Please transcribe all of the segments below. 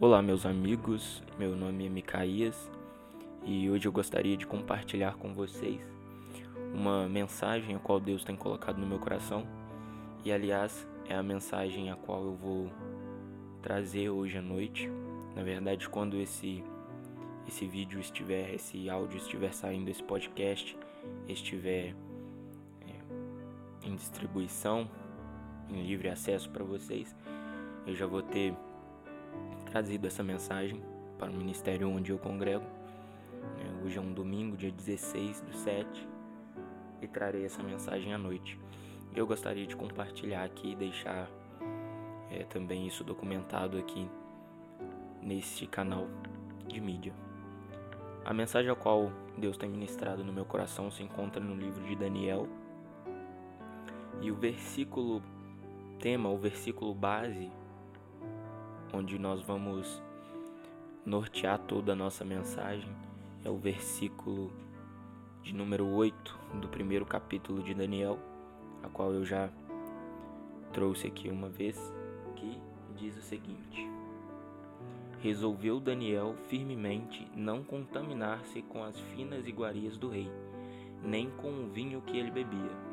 Olá, meus amigos. Meu nome é Micaías e hoje eu gostaria de compartilhar com vocês uma mensagem a qual Deus tem colocado no meu coração. E aliás, é a mensagem a qual eu vou trazer hoje à noite. Na verdade, quando esse esse vídeo estiver, esse áudio estiver saindo, esse podcast estiver é, em distribuição, em livre acesso para vocês, eu já vou ter trazido essa mensagem para o ministério onde eu congrego. É, hoje é um domingo, dia 16 do 7, e trarei essa mensagem à noite. Eu gostaria de compartilhar aqui e deixar é, também isso documentado aqui neste canal de mídia. A mensagem a qual Deus tem ministrado no meu coração se encontra no livro de Daniel. E o versículo tema, o versículo base onde nós vamos nortear toda a nossa mensagem, é o versículo de número 8 do primeiro capítulo de Daniel, a qual eu já trouxe aqui uma vez, que diz o seguinte: Resolveu Daniel firmemente não contaminar-se com as finas iguarias do rei, nem com o vinho que ele bebia.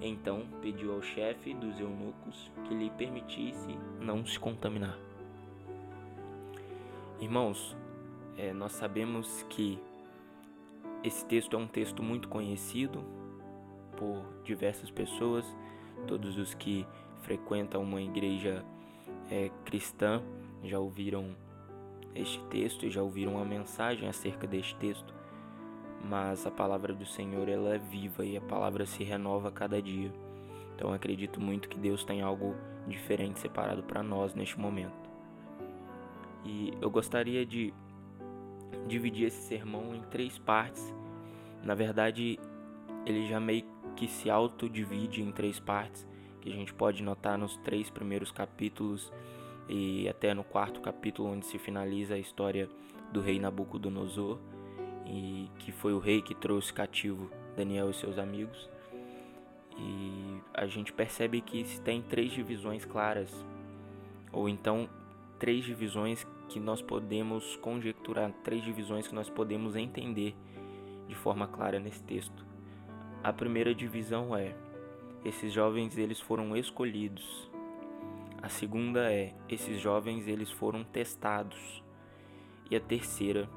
Então pediu ao chefe dos eunucos que lhe permitisse não se contaminar. Irmãos, é, nós sabemos que esse texto é um texto muito conhecido por diversas pessoas, todos os que frequentam uma igreja é, cristã já ouviram este texto e já ouviram a mensagem acerca deste texto. Mas a palavra do Senhor ela é viva e a palavra se renova a cada dia. Então acredito muito que Deus tem algo diferente separado para nós neste momento. E eu gostaria de dividir esse sermão em três partes. Na verdade, ele já meio que se autodivide em três partes, que a gente pode notar nos três primeiros capítulos e até no quarto capítulo, onde se finaliza a história do rei Nabucodonosor, e que foi o rei que trouxe cativo Daniel e seus amigos. E a gente percebe que tem três divisões claras, ou então três divisões que nós podemos conjecturar, três divisões que nós podemos entender de forma clara nesse texto. A primeira divisão é: esses jovens eles foram escolhidos. A segunda é: esses jovens eles foram testados. E a terceira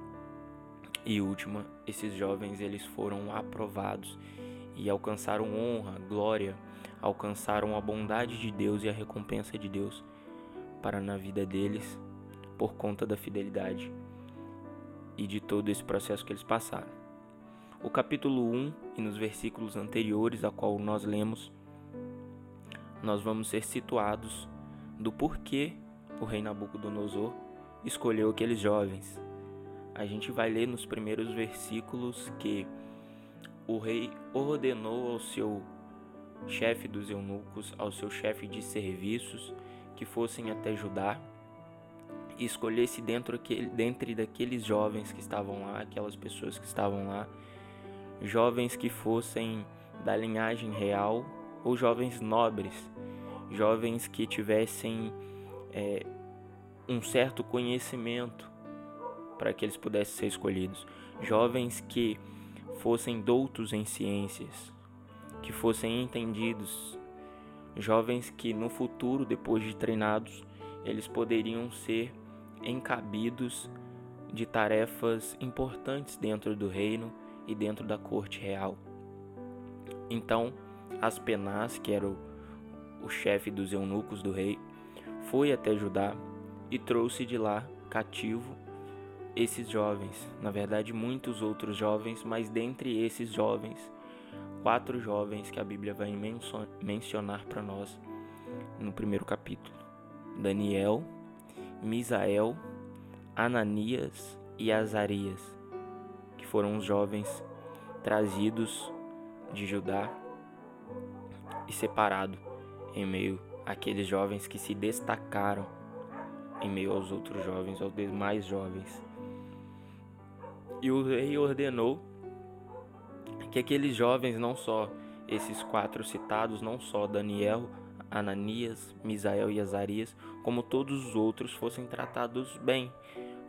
e última, esses jovens eles foram aprovados e alcançaram honra, glória, alcançaram a bondade de Deus e a recompensa de Deus para na vida deles por conta da fidelidade e de todo esse processo que eles passaram. O capítulo 1 e nos versículos anteriores a qual nós lemos, nós vamos ser situados do porquê o rei Nabucodonosor escolheu aqueles jovens. A gente vai ler nos primeiros versículos que o rei ordenou ao seu chefe dos eunucos, ao seu chefe de serviços, que fossem até Judá e escolhesse dentro aquele, dentre daqueles jovens que estavam lá, aquelas pessoas que estavam lá, jovens que fossem da linhagem real ou jovens nobres, jovens que tivessem é, um certo conhecimento para que eles pudessem ser escolhidos, jovens que fossem doutos em ciências, que fossem entendidos jovens que no futuro, depois de treinados, eles poderiam ser encabidos de tarefas importantes dentro do reino e dentro da corte real. Então, Aspenaz, que era o, o chefe dos eunucos do rei, foi até Judá e trouxe de lá cativo esses jovens, na verdade muitos outros jovens, mas dentre esses jovens quatro jovens que a Bíblia vai mencionar para nós no primeiro capítulo: Daniel, Misael, Ananias e Azarias, que foram os jovens trazidos de Judá e separados em meio àqueles jovens que se destacaram em meio aos outros jovens, aos demais jovens. E o rei ordenou que aqueles jovens, não só esses quatro citados, não só Daniel, Ananias, Misael e Azarias, como todos os outros, fossem tratados bem,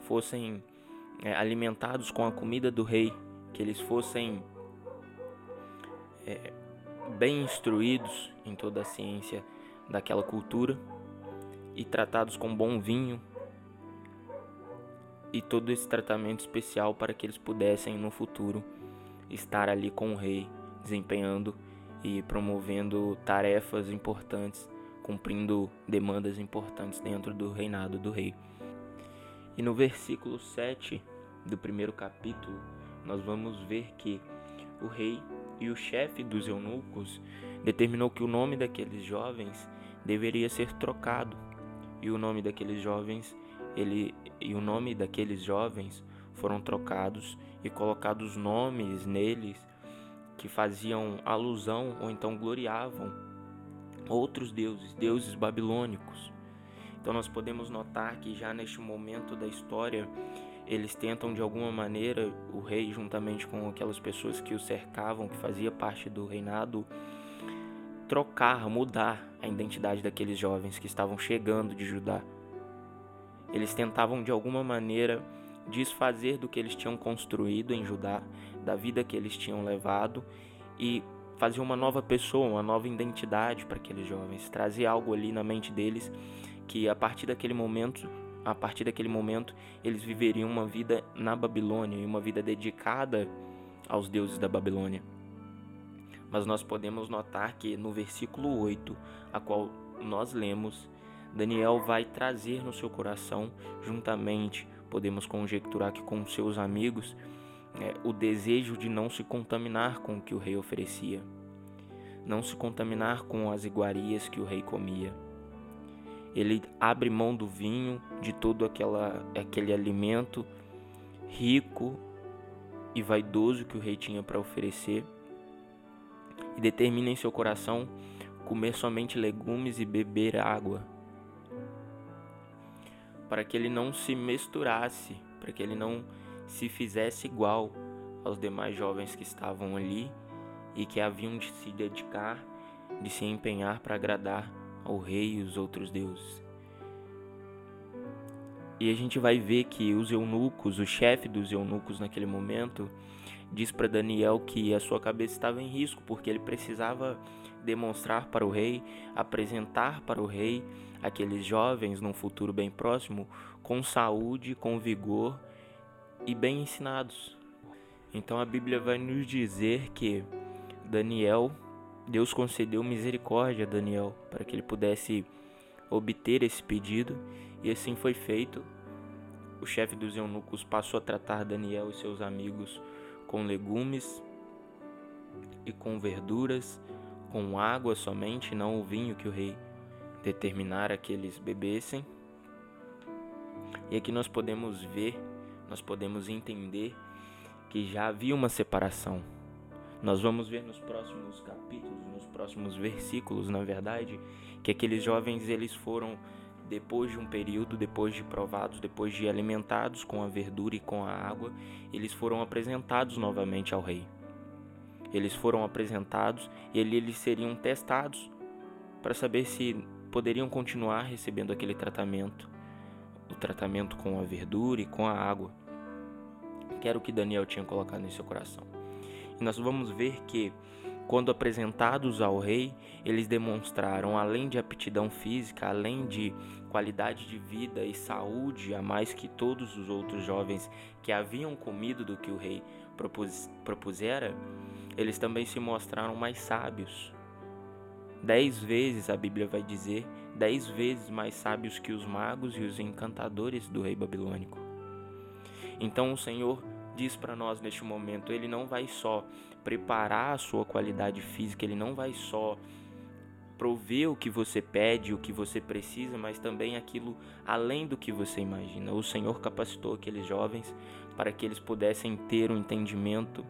fossem é, alimentados com a comida do rei, que eles fossem é, bem instruídos em toda a ciência daquela cultura e tratados com bom vinho e todo esse tratamento especial para que eles pudessem no futuro estar ali com o rei, desempenhando e promovendo tarefas importantes, cumprindo demandas importantes dentro do reinado do rei. E no versículo 7 do primeiro capítulo, nós vamos ver que o rei e o chefe dos eunucos determinou que o nome daqueles jovens deveria ser trocado. E o nome daqueles jovens, ele e o nome daqueles jovens foram trocados e colocados nomes neles que faziam alusão ou então gloriavam outros deuses, deuses babilônicos. Então nós podemos notar que já neste momento da história eles tentam de alguma maneira o rei juntamente com aquelas pessoas que o cercavam, que fazia parte do reinado, trocar, mudar a identidade daqueles jovens que estavam chegando de Judá. Eles tentavam de alguma maneira desfazer do que eles tinham construído em Judá, da vida que eles tinham levado e fazer uma nova pessoa, uma nova identidade para aqueles jovens, trazer algo ali na mente deles que a partir daquele momento, a partir daquele momento, eles viveriam uma vida na Babilônia e uma vida dedicada aos deuses da Babilônia. Mas nós podemos notar que no versículo 8, a qual nós lemos, Daniel vai trazer no seu coração, juntamente podemos conjecturar que com seus amigos, é, o desejo de não se contaminar com o que o rei oferecia, não se contaminar com as iguarias que o rei comia. Ele abre mão do vinho, de todo aquela, aquele alimento rico e vaidoso que o rei tinha para oferecer, e determina em seu coração comer somente legumes e beber água para que ele não se misturasse, para que ele não se fizesse igual aos demais jovens que estavam ali e que haviam de se dedicar, de se empenhar para agradar ao rei e os outros deuses. E a gente vai ver que os eunucos, o chefe dos eunucos naquele momento, diz para Daniel que a sua cabeça estava em risco, porque ele precisava demonstrar para o rei, apresentar para o rei aqueles jovens num futuro bem próximo com saúde, com vigor e bem ensinados. Então a Bíblia vai nos dizer que Daniel, Deus concedeu misericórdia a Daniel para que ele pudesse obter esse pedido e assim foi feito. O chefe dos eunucos passou a tratar Daniel e seus amigos com legumes e com verduras, com água somente, não o vinho que o rei determinara que eles bebessem. E aqui nós podemos ver, nós podemos entender que já havia uma separação. Nós vamos ver nos próximos capítulos, nos próximos versículos, na verdade, que aqueles jovens eles foram depois de um período, depois de provados, depois de alimentados com a verdura e com a água, eles foram apresentados novamente ao rei. Eles foram apresentados e ali eles seriam testados para saber se poderiam continuar recebendo aquele tratamento, o tratamento com a verdura e com a água, que era o que Daniel tinha colocado em seu coração. E nós vamos ver que, quando apresentados ao rei, eles demonstraram, além de aptidão física, além de qualidade de vida e saúde, a mais que todos os outros jovens que haviam comido do que o rei propus, propusera, eles também se mostraram mais sábios, Dez vezes a Bíblia vai dizer, dez vezes mais sábios que os magos e os encantadores do rei babilônico. Então o Senhor diz para nós neste momento, ele não vai só preparar a sua qualidade física, ele não vai só prover o que você pede, o que você precisa, mas também aquilo além do que você imagina. O Senhor capacitou aqueles jovens para que eles pudessem ter um entendimento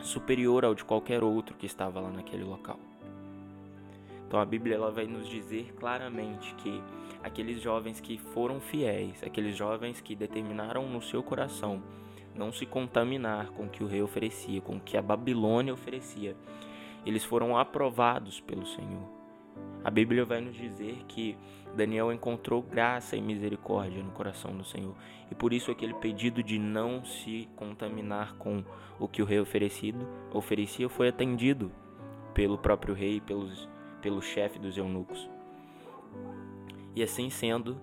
superior ao de qualquer outro que estava lá naquele local. Então a Bíblia ela vai nos dizer claramente que aqueles jovens que foram fiéis, aqueles jovens que determinaram no seu coração não se contaminar com o que o rei oferecia, com o que a Babilônia oferecia, eles foram aprovados pelo Senhor. A Bíblia vai nos dizer que Daniel encontrou graça e misericórdia no coração do Senhor. E por isso aquele pedido de não se contaminar com o que o rei oferecido, oferecia foi atendido pelo próprio rei, pelos, pelo chefe dos eunucos. E assim sendo,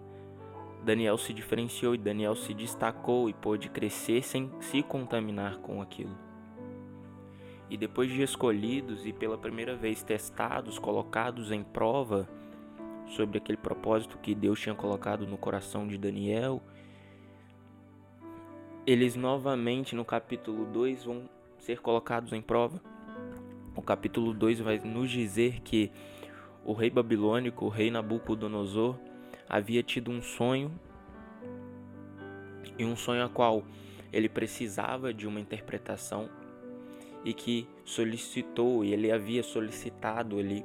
Daniel se diferenciou e Daniel se destacou e pôde crescer sem se contaminar com aquilo. E depois de escolhidos e pela primeira vez testados, colocados em prova, sobre aquele propósito que Deus tinha colocado no coração de Daniel, eles novamente no capítulo 2 vão ser colocados em prova. O capítulo 2 vai nos dizer que o rei babilônico, o rei Nabucodonosor, havia tido um sonho e um sonho a qual ele precisava de uma interpretação e que solicitou, e ele havia solicitado ele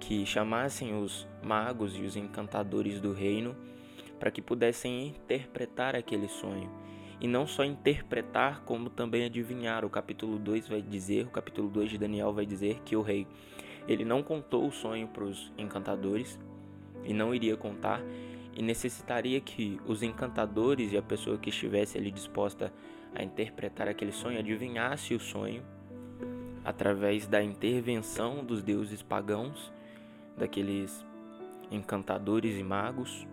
que chamassem os magos e os encantadores do reino para que pudessem interpretar aquele sonho. E não só interpretar, como também adivinhar. O capítulo 2 vai dizer, o capítulo 2 de Daniel vai dizer que o rei ele não contou o sonho para os encantadores e não iria contar e necessitaria que os encantadores e a pessoa que estivesse ali disposta a interpretar aquele sonho adivinhasse o sonho através da intervenção dos deuses pagãos daqueles encantadores e magos.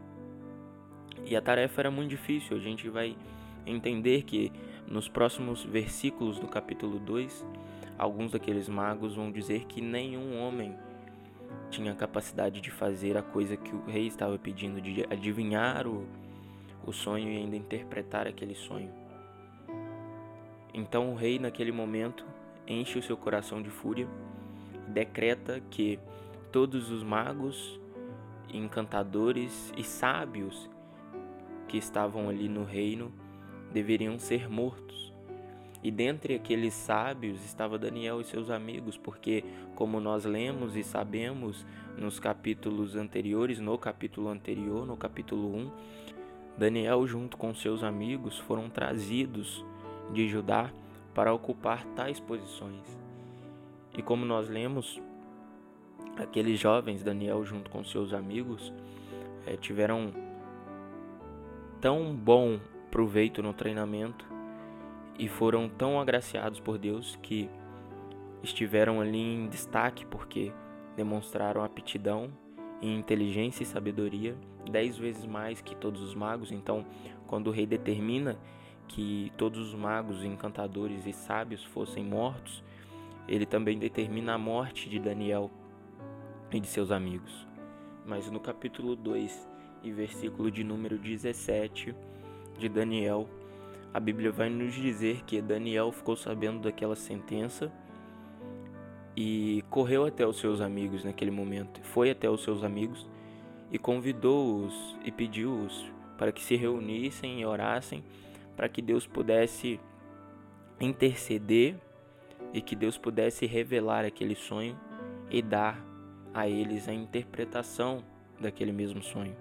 E a tarefa era muito difícil. A gente vai entender que nos próximos versículos do capítulo 2, alguns daqueles magos vão dizer que nenhum homem tinha capacidade de fazer a coisa que o rei estava pedindo, de adivinhar o, o sonho e ainda interpretar aquele sonho. Então o rei, naquele momento, enche o seu coração de fúria decreta que todos os magos, encantadores e sábios que estavam ali no reino deveriam ser mortos. E dentre aqueles sábios estava Daniel e seus amigos, porque, como nós lemos e sabemos nos capítulos anteriores, no capítulo anterior, no capítulo 1, Daniel, junto com seus amigos, foram trazidos de Judá para ocupar tais posições. E como nós lemos, aqueles jovens, Daniel junto com seus amigos, é, tiveram tão bom proveito no treinamento e foram tão agraciados por Deus que estiveram ali em destaque porque demonstraram aptidão em inteligência e sabedoria dez vezes mais que todos os magos. Então, quando o rei determina que todos os magos, encantadores e sábios fossem mortos, ele também determina a morte de Daniel e de seus amigos. Mas no capítulo 2 e versículo de número 17 de Daniel, a Bíblia vai nos dizer que Daniel ficou sabendo daquela sentença e correu até os seus amigos naquele momento. Foi até os seus amigos e convidou-os e pediu-os para que se reunissem e orassem para que Deus pudesse interceder e que Deus pudesse revelar aquele sonho e dar a eles a interpretação daquele mesmo sonho.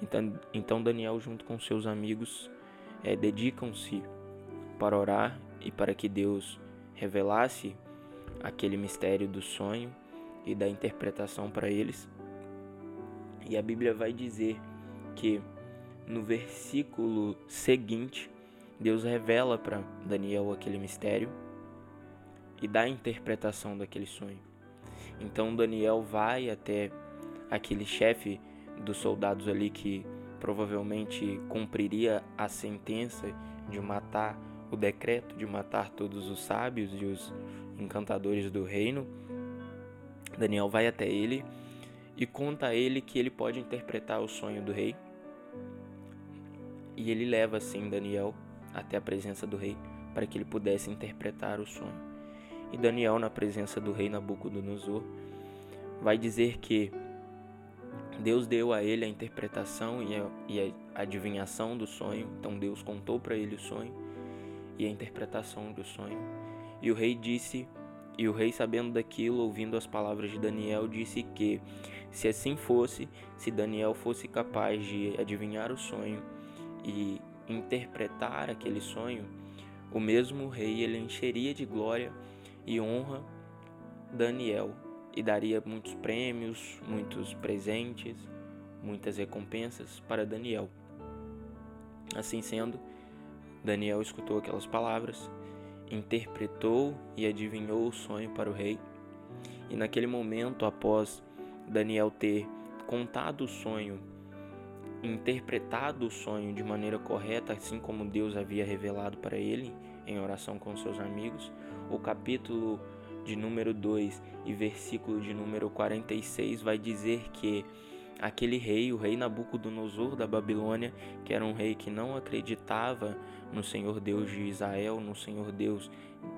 Então, então Daniel, junto com seus amigos, é, dedicam-se para orar e para que Deus revelasse aquele mistério do sonho e da interpretação para eles. E a Bíblia vai dizer que no versículo seguinte, Deus revela para Daniel aquele mistério e dá a interpretação daquele sonho. Então Daniel vai até aquele chefe dos soldados ali que provavelmente cumpriria a sentença de matar o decreto de matar todos os sábios e os encantadores do reino. Daniel vai até ele e conta a ele que ele pode interpretar o sonho do rei. E ele leva assim Daniel até a presença do rei para que ele pudesse interpretar o sonho. E Daniel, na presença do rei Nabucodonosor, vai dizer que Deus deu a ele a interpretação e a, e a adivinhação do sonho. Então Deus contou para ele o sonho e a interpretação do sonho. E o rei disse, e o rei sabendo daquilo, ouvindo as palavras de Daniel, disse que se assim fosse, se Daniel fosse capaz de adivinhar o sonho e interpretar aquele sonho, o mesmo rei ele encheria de glória e honra Daniel e daria muitos prêmios, muitos presentes, muitas recompensas para Daniel. Assim sendo, Daniel escutou aquelas palavras, interpretou e adivinhou o sonho para o rei. E naquele momento, após Daniel ter contado o sonho, interpretado o sonho de maneira correta, assim como Deus havia revelado para ele em oração com seus amigos, o capítulo de número 2 e versículo de número 46 vai dizer que aquele rei, o rei Nabucodonosor da Babilônia, que era um rei que não acreditava no Senhor Deus de Israel, no Senhor Deus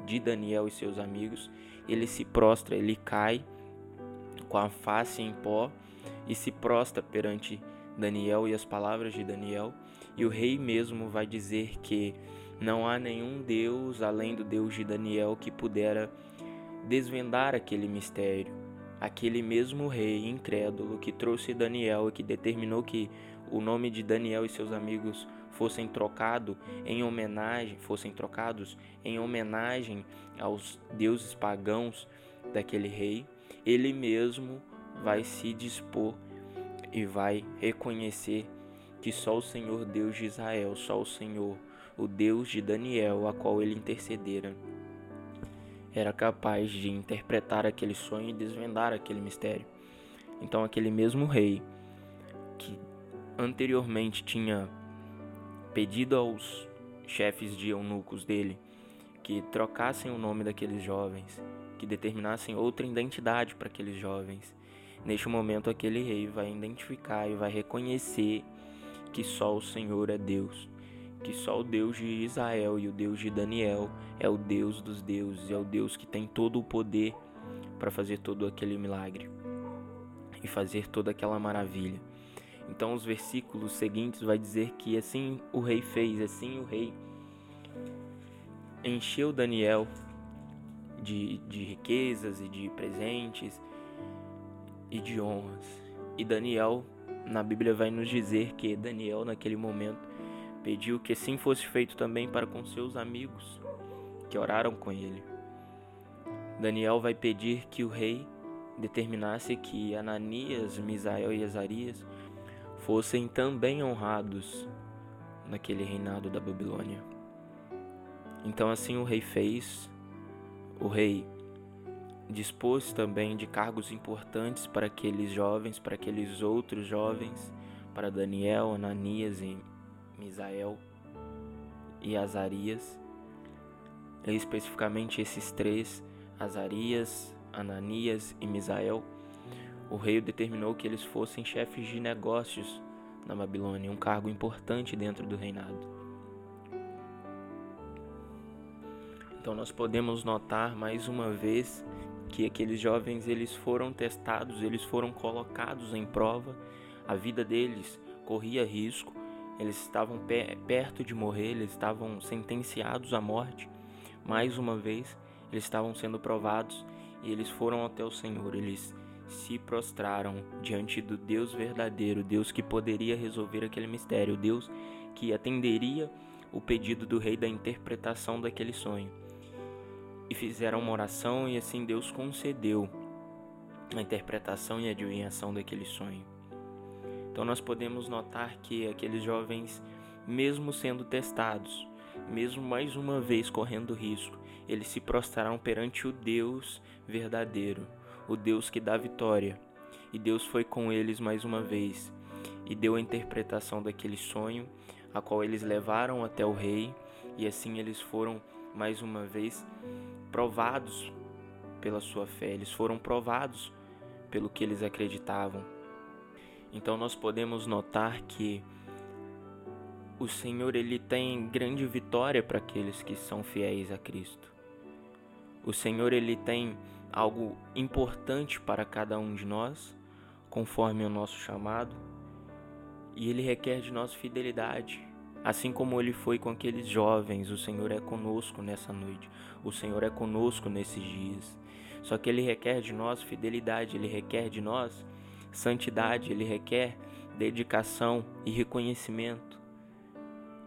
de Daniel e seus amigos, ele se prostra, ele cai com a face em pó e se prostra perante Daniel e as palavras de Daniel, e o rei mesmo vai dizer que não há nenhum Deus além do Deus de Daniel que pudera desvendar aquele mistério. Aquele mesmo rei incrédulo que trouxe Daniel e que determinou que o nome de Daniel e seus amigos fossem trocados em homenagem, fossem trocados em homenagem aos deuses pagãos daquele rei, ele mesmo vai se dispor e vai reconhecer que só o Senhor Deus de Israel, só o Senhor, o Deus de Daniel, a qual ele intercedera, era capaz de interpretar aquele sonho e desvendar aquele mistério. Então, aquele mesmo rei que anteriormente tinha pedido aos chefes de eunucos dele que trocassem o nome daqueles jovens, que determinassem outra identidade para aqueles jovens. Neste momento, aquele rei vai identificar e vai reconhecer que só o Senhor é Deus que só o Deus de Israel e o Deus de Daniel é o Deus dos deuses, é o Deus que tem todo o poder para fazer todo aquele milagre e fazer toda aquela maravilha. Então os versículos seguintes vai dizer que assim o rei fez, assim o rei encheu Daniel de, de riquezas e de presentes e de honras. E Daniel, na Bíblia vai nos dizer que Daniel naquele momento Pediu que assim fosse feito também para com seus amigos que oraram com ele. Daniel vai pedir que o rei determinasse que Ananias, Misael e Azarias fossem também honrados naquele reinado da Babilônia. Então assim o rei fez. O rei dispôs também de cargos importantes para aqueles jovens, para aqueles outros jovens, para Daniel, Ananias e Misael e Azarias. Especificamente esses três, Azarias, Ananias e Misael, o rei determinou que eles fossem chefes de negócios na Babilônia, um cargo importante dentro do reinado. Então nós podemos notar mais uma vez que aqueles jovens eles foram testados, eles foram colocados em prova, a vida deles corria risco, eles estavam perto de morrer, eles estavam sentenciados à morte. Mais uma vez, eles estavam sendo provados e eles foram até o Senhor. Eles se prostraram diante do Deus verdadeiro, Deus que poderia resolver aquele mistério, Deus que atenderia o pedido do rei da interpretação daquele sonho. E fizeram uma oração e assim Deus concedeu a interpretação e a adivinhação daquele sonho. Então nós podemos notar que aqueles jovens, mesmo sendo testados, mesmo mais uma vez correndo risco, eles se prostraram perante o Deus verdadeiro, o Deus que dá vitória. E Deus foi com eles mais uma vez e deu a interpretação daquele sonho, a qual eles levaram até o rei, e assim eles foram mais uma vez provados pela sua fé, eles foram provados pelo que eles acreditavam. Então nós podemos notar que o Senhor ele tem grande vitória para aqueles que são fiéis a Cristo. O Senhor ele tem algo importante para cada um de nós, conforme o nosso chamado, e ele requer de nós fidelidade. Assim como ele foi com aqueles jovens, o Senhor é conosco nessa noite. O Senhor é conosco nesses dias. Só que ele requer de nós fidelidade, ele requer de nós Santidade, ele requer dedicação e reconhecimento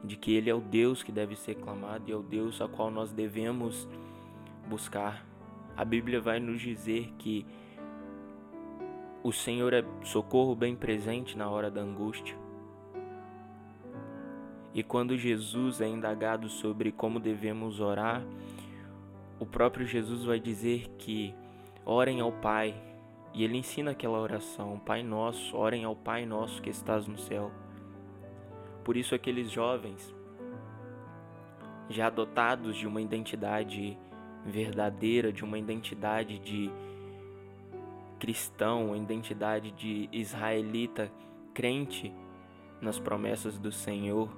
de que ele é o Deus que deve ser clamado e é o Deus a qual nós devemos buscar. A Bíblia vai nos dizer que o Senhor é socorro bem presente na hora da angústia. E quando Jesus é indagado sobre como devemos orar, o próprio Jesus vai dizer que orem ao Pai. E ele ensina aquela oração: Pai nosso, orem ao Pai nosso que estás no céu. Por isso, aqueles jovens, já dotados de uma identidade verdadeira, de uma identidade de cristão, identidade de israelita crente nas promessas do Senhor,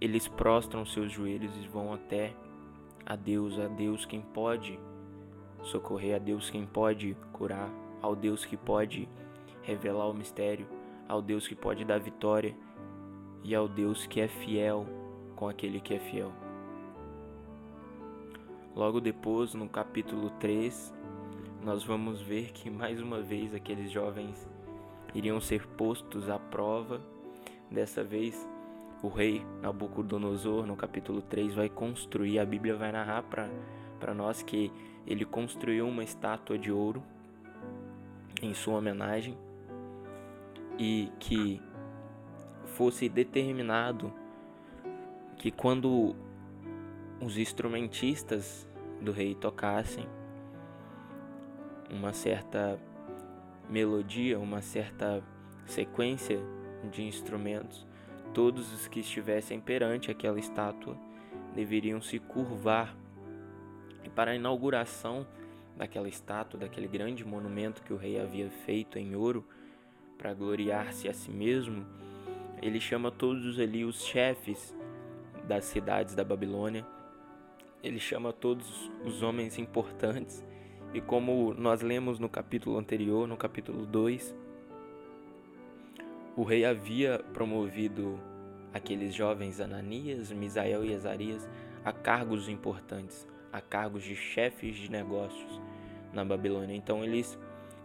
eles prostram seus joelhos e vão até a Deus, a Deus quem pode socorrer, a Deus quem pode curar, ao Deus que pode revelar o mistério, ao Deus que pode dar vitória e ao Deus que é fiel com aquele que é fiel. Logo depois, no capítulo 3, nós vamos ver que mais uma vez aqueles jovens iriam ser postos à prova. Dessa vez, o rei Nabucodonosor, no capítulo 3, vai construir, a Bíblia vai narrar para nós que ele construiu uma estátua de ouro em sua homenagem e que fosse determinado que quando os instrumentistas do rei tocassem uma certa melodia, uma certa sequência de instrumentos, Todos os que estivessem perante aquela estátua deveriam se curvar. E para a inauguração daquela estátua, daquele grande monumento que o rei havia feito em ouro, para gloriar-se a si mesmo, ele chama todos ali os chefes das cidades da Babilônia, ele chama todos os homens importantes, e como nós lemos no capítulo anterior, no capítulo 2, o rei havia promovido aqueles jovens Ananias, Misael e Azarias a cargos importantes, a cargos de chefes de negócios na Babilônia. Então eles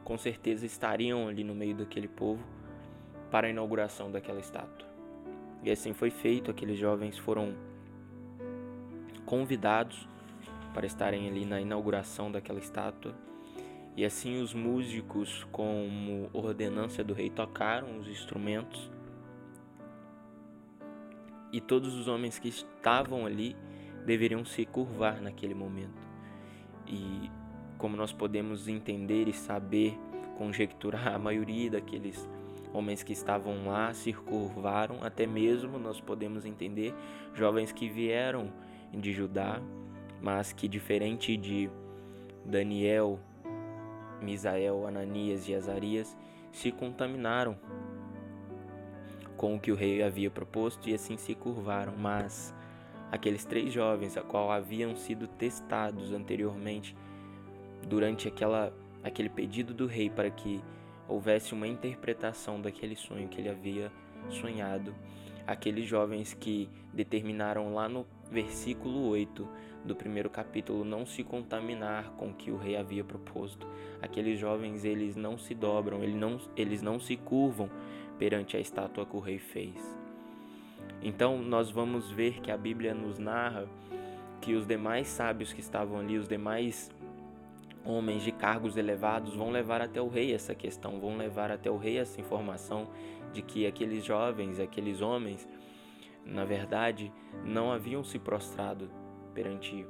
com certeza estariam ali no meio daquele povo para a inauguração daquela estátua. E assim foi feito, aqueles jovens foram convidados para estarem ali na inauguração daquela estátua e assim os músicos, como ordenância do rei, tocaram os instrumentos. E todos os homens que estavam ali deveriam se curvar naquele momento. E como nós podemos entender e saber, conjecturar, a maioria daqueles homens que estavam lá se curvaram, até mesmo nós podemos entender jovens que vieram de Judá, mas que diferente de Daniel, Misael, Ananias e Azarias se contaminaram com o que o rei havia proposto e assim se curvaram. Mas aqueles três jovens, a qual haviam sido testados anteriormente durante aquela, aquele pedido do rei para que houvesse uma interpretação daquele sonho que ele havia sonhado, aqueles jovens que determinaram lá no versículo 8 do primeiro capítulo não se contaminar com o que o rei havia proposto. Aqueles jovens, eles não se dobram, eles não, eles não se curvam perante a estátua que o rei fez. Então, nós vamos ver que a Bíblia nos narra que os demais sábios que estavam ali, os demais homens de cargos elevados vão levar até o rei essa questão, vão levar até o rei essa informação de que aqueles jovens, aqueles homens, na verdade, não haviam se prostrado perante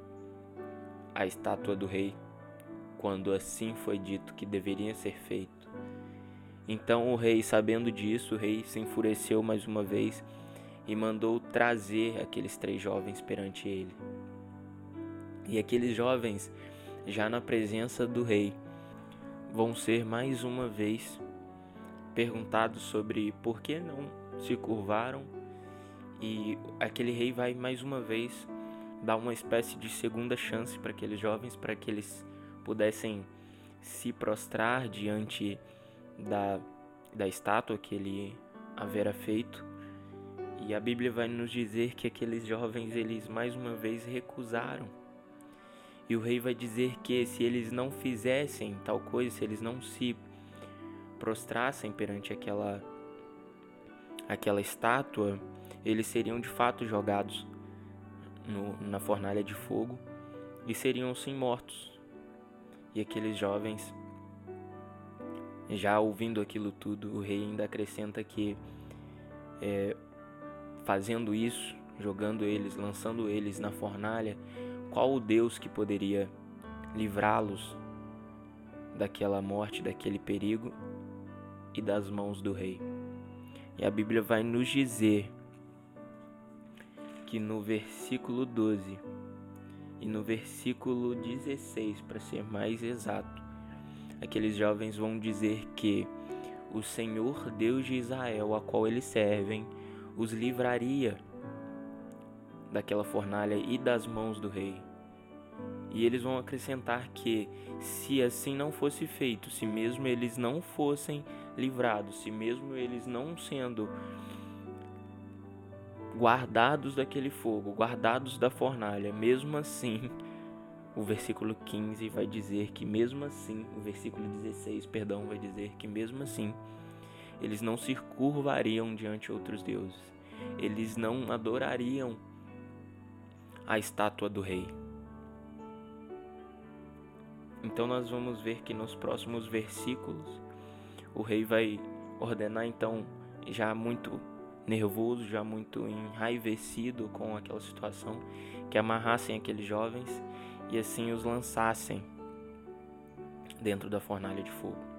a estátua do rei, quando assim foi dito que deveria ser feito. Então o rei, sabendo disso, o rei se enfureceu mais uma vez e mandou trazer aqueles três jovens perante ele. E aqueles jovens, já na presença do rei, vão ser mais uma vez perguntados sobre por que não se curvaram e aquele rei vai mais uma vez dar uma espécie de segunda chance para aqueles jovens, para que eles pudessem se prostrar diante da, da estátua que ele havera feito. E a Bíblia vai nos dizer que aqueles jovens, eles mais uma vez recusaram. E o rei vai dizer que se eles não fizessem tal coisa, se eles não se prostrassem perante aquela aquela estátua, eles seriam de fato jogados no, na fornalha de fogo e seriam sim mortos. E aqueles jovens Já ouvindo aquilo tudo, o rei ainda acrescenta que é, fazendo isso, jogando eles, lançando eles na fornalha, qual o Deus que poderia livrá-los daquela morte, daquele perigo e das mãos do rei? E a Bíblia vai nos dizer que no versículo 12 e no versículo 16, para ser mais exato, aqueles jovens vão dizer que o Senhor Deus de Israel, a qual eles servem, os livraria daquela fornalha e das mãos do rei. E eles vão acrescentar que, se assim não fosse feito, se mesmo eles não fossem livrados, se mesmo eles não sendo guardados daquele fogo, guardados da fornalha, mesmo assim, o versículo 15 vai dizer que mesmo assim, o versículo 16, perdão, vai dizer que mesmo assim, eles não se curvariam diante outros deuses. Eles não adorariam a estátua do rei. Então nós vamos ver que nos próximos versículos o rei vai ordenar então já muito nervoso, já muito enraivecido com aquela situação, que amarrassem aqueles jovens e assim os lançassem dentro da fornalha de fogo.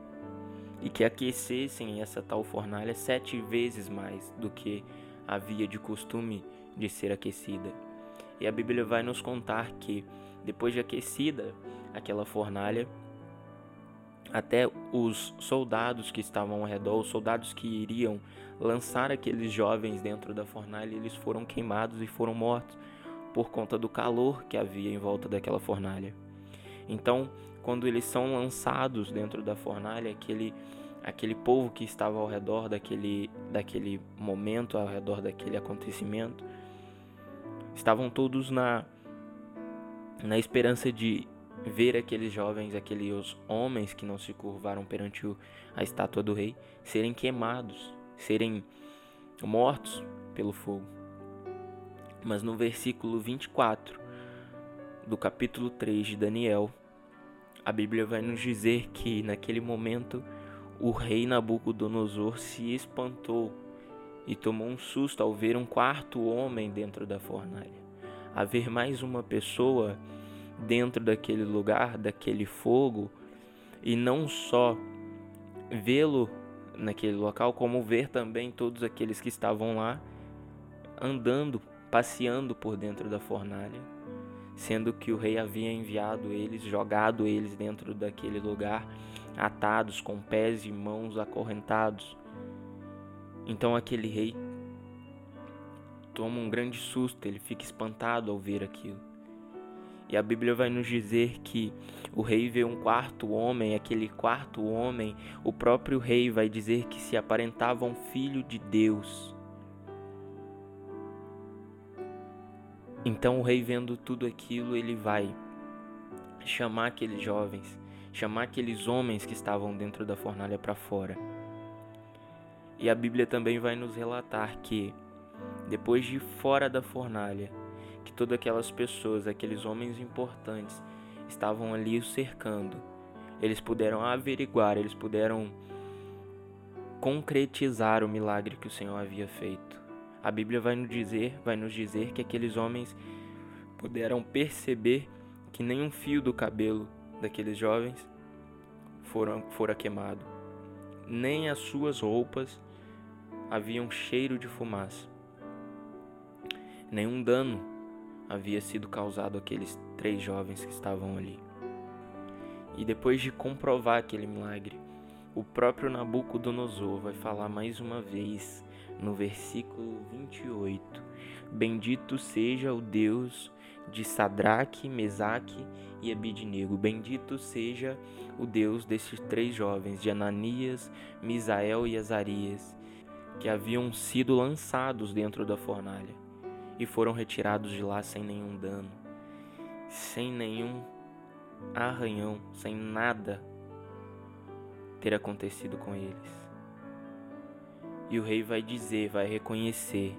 E que aquecessem essa tal fornalha sete vezes mais do que havia de costume de ser aquecida. E a Bíblia vai nos contar que, depois de aquecida aquela fornalha, até os soldados que estavam ao redor, os soldados que iriam lançar aqueles jovens dentro da fornalha, eles foram queimados e foram mortos por conta do calor que havia em volta daquela fornalha. Então, quando eles são lançados dentro da fornalha, aquele aquele povo que estava ao redor daquele daquele momento, ao redor daquele acontecimento, estavam todos na na esperança de ver aqueles jovens, aqueles homens que não se curvaram perante a estátua do rei, serem queimados, serem mortos pelo fogo. Mas no versículo 24 do capítulo 3 de Daniel, a Bíblia vai nos dizer que naquele momento o rei Nabucodonosor se espantou e tomou um susto ao ver um quarto homem dentro da fornalha. A ver mais uma pessoa dentro daquele lugar, daquele fogo, e não só vê-lo naquele local, como ver também todos aqueles que estavam lá andando, passeando por dentro da fornalha, sendo que o rei havia enviado eles, jogado eles dentro daquele lugar, atados com pés e mãos acorrentados. Então aquele rei toma um grande susto, ele fica espantado ao ver aquilo. E a Bíblia vai nos dizer que o rei vê um quarto homem, aquele quarto homem, o próprio rei vai dizer que se aparentava um filho de Deus. Então o rei vendo tudo aquilo, ele vai chamar aqueles jovens, chamar aqueles homens que estavam dentro da fornalha para fora. E a Bíblia também vai nos relatar que depois de fora da fornalha, que todas aquelas pessoas, aqueles homens importantes, estavam ali o cercando. Eles puderam averiguar, eles puderam concretizar o milagre que o Senhor havia feito. A Bíblia vai nos dizer, vai nos dizer que aqueles homens puderam perceber que nenhum fio do cabelo daqueles jovens foram, fora queimado, nem as suas roupas haviam cheiro de fumaça. Nenhum dano havia sido causado àqueles três jovens que estavam ali. E depois de comprovar aquele milagre, o próprio Nabucodonosor vai falar mais uma vez no versículo 28: Bendito seja o Deus de Sadraque, Mesaque e Abidnego. Bendito seja o Deus desses três jovens, de Ananias, Misael e Azarias, que haviam sido lançados dentro da fornalha e foram retirados de lá sem nenhum dano, sem nenhum arranhão, sem nada ter acontecido com eles. E o rei vai dizer, vai reconhecer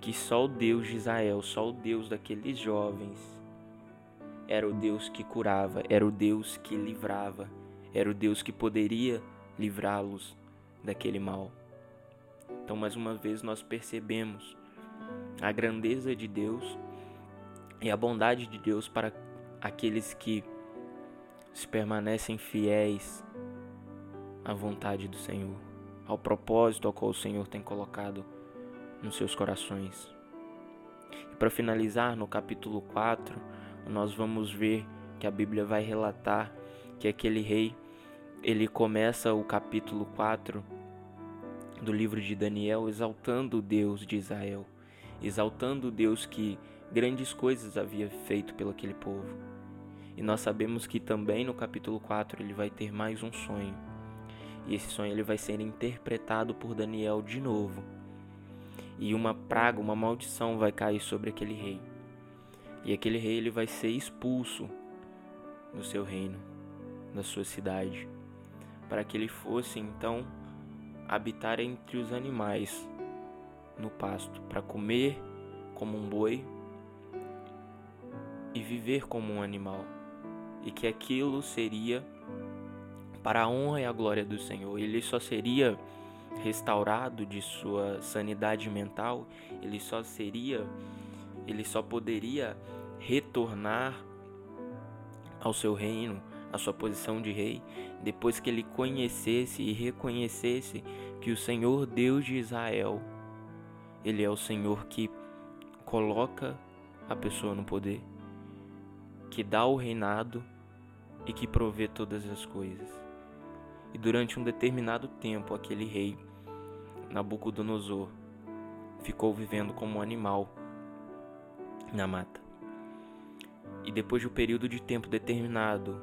que só o Deus de Israel, só o Deus daqueles jovens, era o Deus que curava, era o Deus que livrava, era o Deus que poderia livrá-los daquele mal. Então, mais uma vez, nós percebemos a grandeza de Deus e a bondade de Deus para aqueles que se permanecem fiéis à vontade do Senhor, ao propósito ao qual o Senhor tem colocado nos seus corações. E para finalizar, no capítulo 4, nós vamos ver que a Bíblia vai relatar que aquele rei, ele começa o capítulo 4 do livro de Daniel exaltando o Deus de Israel, exaltando o Deus que grandes coisas havia feito pelo aquele povo. E nós sabemos que também no capítulo 4 ele vai ter mais um sonho. E esse sonho ele vai ser interpretado por Daniel de novo. E uma praga, uma maldição vai cair sobre aquele rei. E aquele rei ele vai ser expulso do seu reino, da sua cidade, para que ele fosse então habitar entre os animais no pasto, para comer como um boi e viver como um animal, e que aquilo seria para a honra e a glória do Senhor. Ele só seria restaurado de sua sanidade mental, ele só seria, ele só poderia retornar ao seu reino, à sua posição de rei, depois que ele conhecesse e reconhecesse que o Senhor Deus de Israel, ele é o Senhor que coloca a pessoa no poder que dá o reinado e que provê todas as coisas. E durante um determinado tempo, aquele rei, Nabucodonosor, ficou vivendo como um animal na mata. E depois de um período de tempo determinado,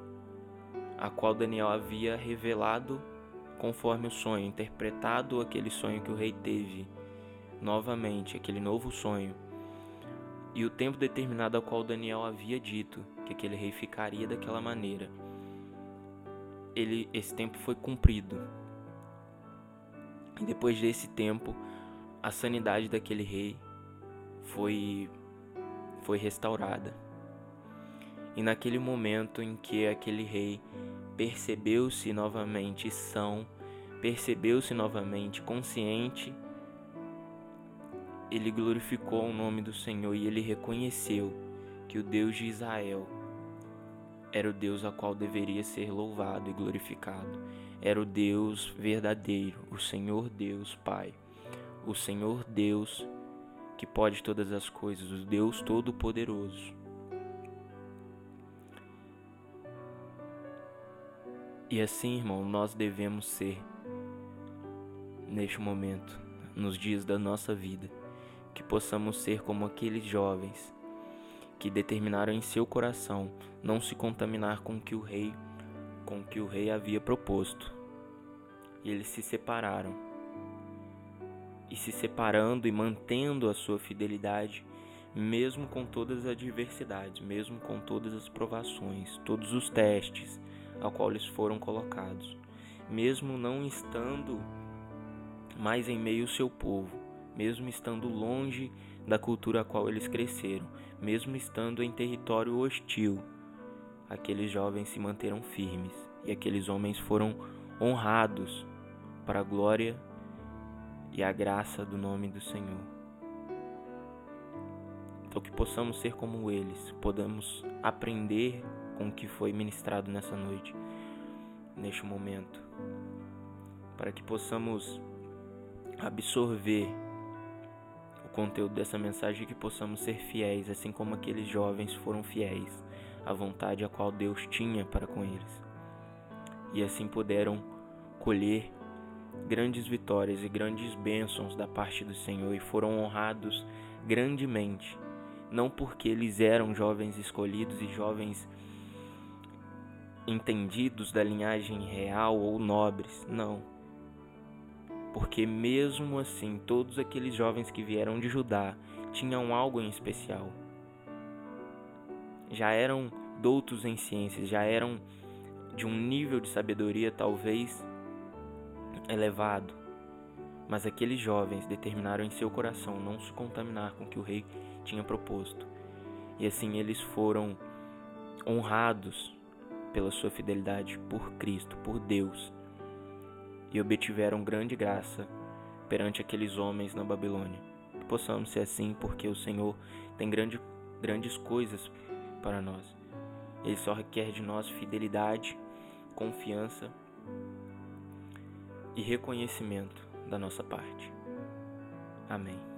a qual Daniel havia revelado conforme o sonho, interpretado aquele sonho que o rei teve novamente, aquele novo sonho, e o tempo determinado ao qual Daniel havia dito que aquele rei ficaria daquela maneira. Ele, esse tempo foi cumprido. E depois desse tempo, a sanidade daquele rei foi foi restaurada. E naquele momento em que aquele rei percebeu-se novamente são, percebeu-se novamente consciente ele glorificou o nome do Senhor e ele reconheceu que o Deus de Israel era o Deus a qual deveria ser louvado e glorificado. Era o Deus verdadeiro, o Senhor Deus Pai, o Senhor Deus que pode todas as coisas, o Deus Todo-Poderoso. E assim, irmão, nós devemos ser neste momento, nos dias da nossa vida que possamos ser como aqueles jovens que determinaram em seu coração não se contaminar com que o rei com que o rei havia proposto. E eles se separaram. E se separando e mantendo a sua fidelidade, mesmo com todas as adversidades, mesmo com todas as provações, todos os testes ao qual eles foram colocados, mesmo não estando mais em meio ao seu povo, mesmo estando longe da cultura a qual eles cresceram, mesmo estando em território hostil. Aqueles jovens se manteram firmes e aqueles homens foram honrados para a glória e a graça do nome do Senhor. Então, que possamos ser como eles, podamos aprender com o que foi ministrado nessa noite, neste momento, para que possamos absorver conteúdo dessa mensagem que possamos ser fiéis, assim como aqueles jovens foram fiéis à vontade a qual Deus tinha para com eles. E assim puderam colher grandes vitórias e grandes bênçãos da parte do Senhor e foram honrados grandemente, não porque eles eram jovens escolhidos e jovens entendidos da linhagem real ou nobres, não porque mesmo assim todos aqueles jovens que vieram de Judá tinham algo em especial. Já eram doutos em ciências, já eram de um nível de sabedoria talvez elevado, mas aqueles jovens determinaram em seu coração não se contaminar com o que o rei tinha proposto, e assim eles foram honrados pela sua fidelidade por Cristo, por Deus, e obtiveram grande graça perante aqueles homens na Babilônia. Que possamos ser assim, porque o Senhor tem grande, grandes coisas para nós. Ele só requer de nós fidelidade, confiança e reconhecimento da nossa parte. Amém.